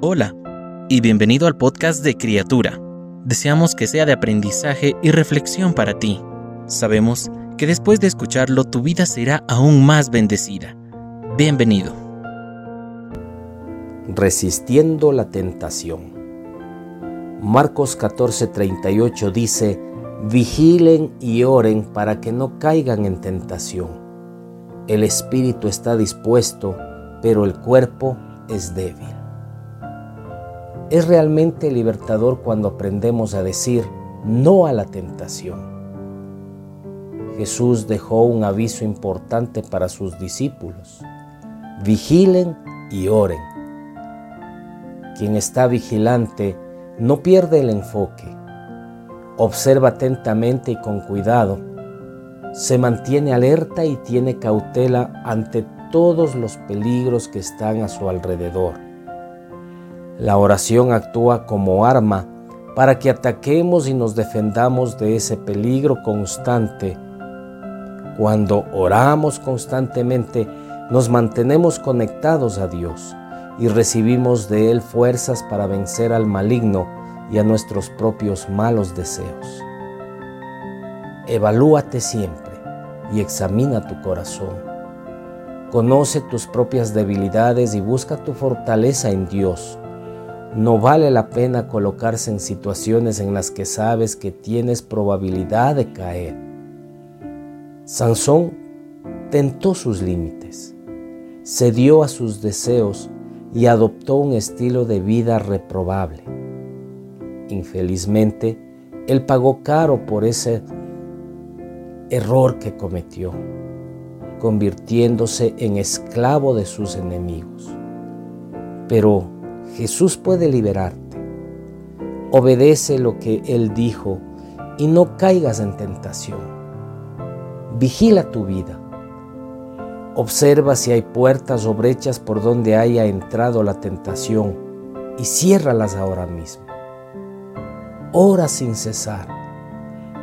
Hola y bienvenido al podcast de Criatura. Deseamos que sea de aprendizaje y reflexión para ti. Sabemos que después de escucharlo tu vida será aún más bendecida. Bienvenido. Resistiendo la tentación. Marcos 14:38 dice, Vigilen y oren para que no caigan en tentación. El espíritu está dispuesto, pero el cuerpo es débil. Es realmente libertador cuando aprendemos a decir no a la tentación. Jesús dejó un aviso importante para sus discípulos. Vigilen y oren. Quien está vigilante no pierde el enfoque observa atentamente y con cuidado, se mantiene alerta y tiene cautela ante todos los peligros que están a su alrededor. La oración actúa como arma para que ataquemos y nos defendamos de ese peligro constante. Cuando oramos constantemente, nos mantenemos conectados a Dios y recibimos de Él fuerzas para vencer al maligno y a nuestros propios malos deseos. Evalúate siempre y examina tu corazón. Conoce tus propias debilidades y busca tu fortaleza en Dios. No vale la pena colocarse en situaciones en las que sabes que tienes probabilidad de caer. Sansón tentó sus límites, cedió a sus deseos y adoptó un estilo de vida reprobable. Infelizmente, él pagó caro por ese error que cometió, convirtiéndose en esclavo de sus enemigos. Pero Jesús puede liberarte. Obedece lo que Él dijo y no caigas en tentación. Vigila tu vida. Observa si hay puertas o brechas por donde haya entrado la tentación y ciérralas ahora mismo. Ora sin cesar.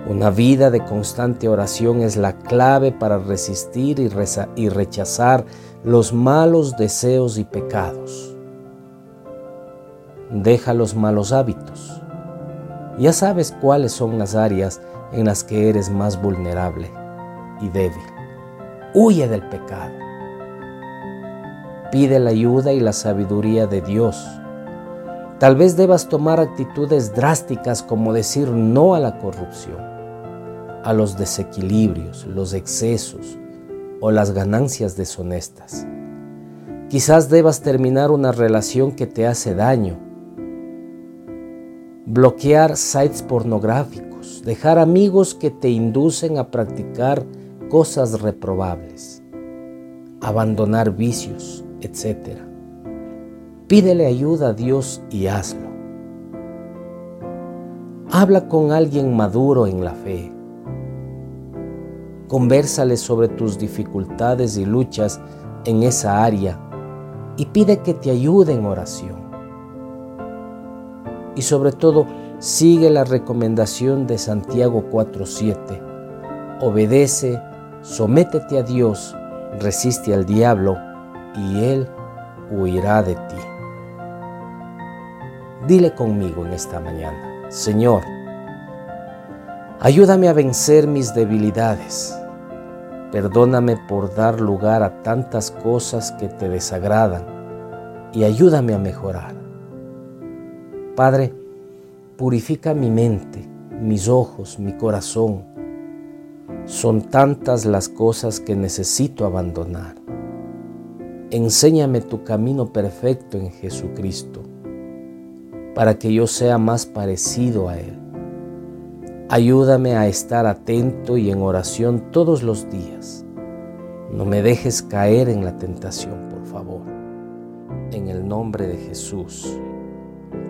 Una vida de constante oración es la clave para resistir y, rechazar los malos deseos y pecados. Deja los malos hábitos. Ya sabes cuáles son las áreas en las que eres más vulnerable y débil. Huye del pecado. Pide la ayuda y la sabiduría de Dios Tal vez debas tomar actitudes drásticas como decir no a la corrupción, a los desequilibrios, los excesos o las ganancias deshonestas. Quizás debas terminar una relación que te hace daño, bloquear sites pornográficos, dejar amigos que te inducen a practicar cosas reprobables, abandonar vicios, etc. Pídele ayuda a Dios y hazlo. Habla con alguien maduro en la fe. Conversale sobre tus dificultades y luchas en esa área y pide que te ayude en oración. Y sobre todo, sigue la recomendación de Santiago 4:7. Obedece, sométete a Dios, resiste al diablo y él huirá de ti. Dile conmigo en esta mañana, Señor, ayúdame a vencer mis debilidades. Perdóname por dar lugar a tantas cosas que te desagradan y ayúdame a mejorar. Padre, purifica mi mente, mis ojos, mi corazón. Son tantas las cosas que necesito abandonar. Enséñame tu camino perfecto en Jesucristo para que yo sea más parecido a Él. Ayúdame a estar atento y en oración todos los días. No me dejes caer en la tentación, por favor. En el nombre de Jesús.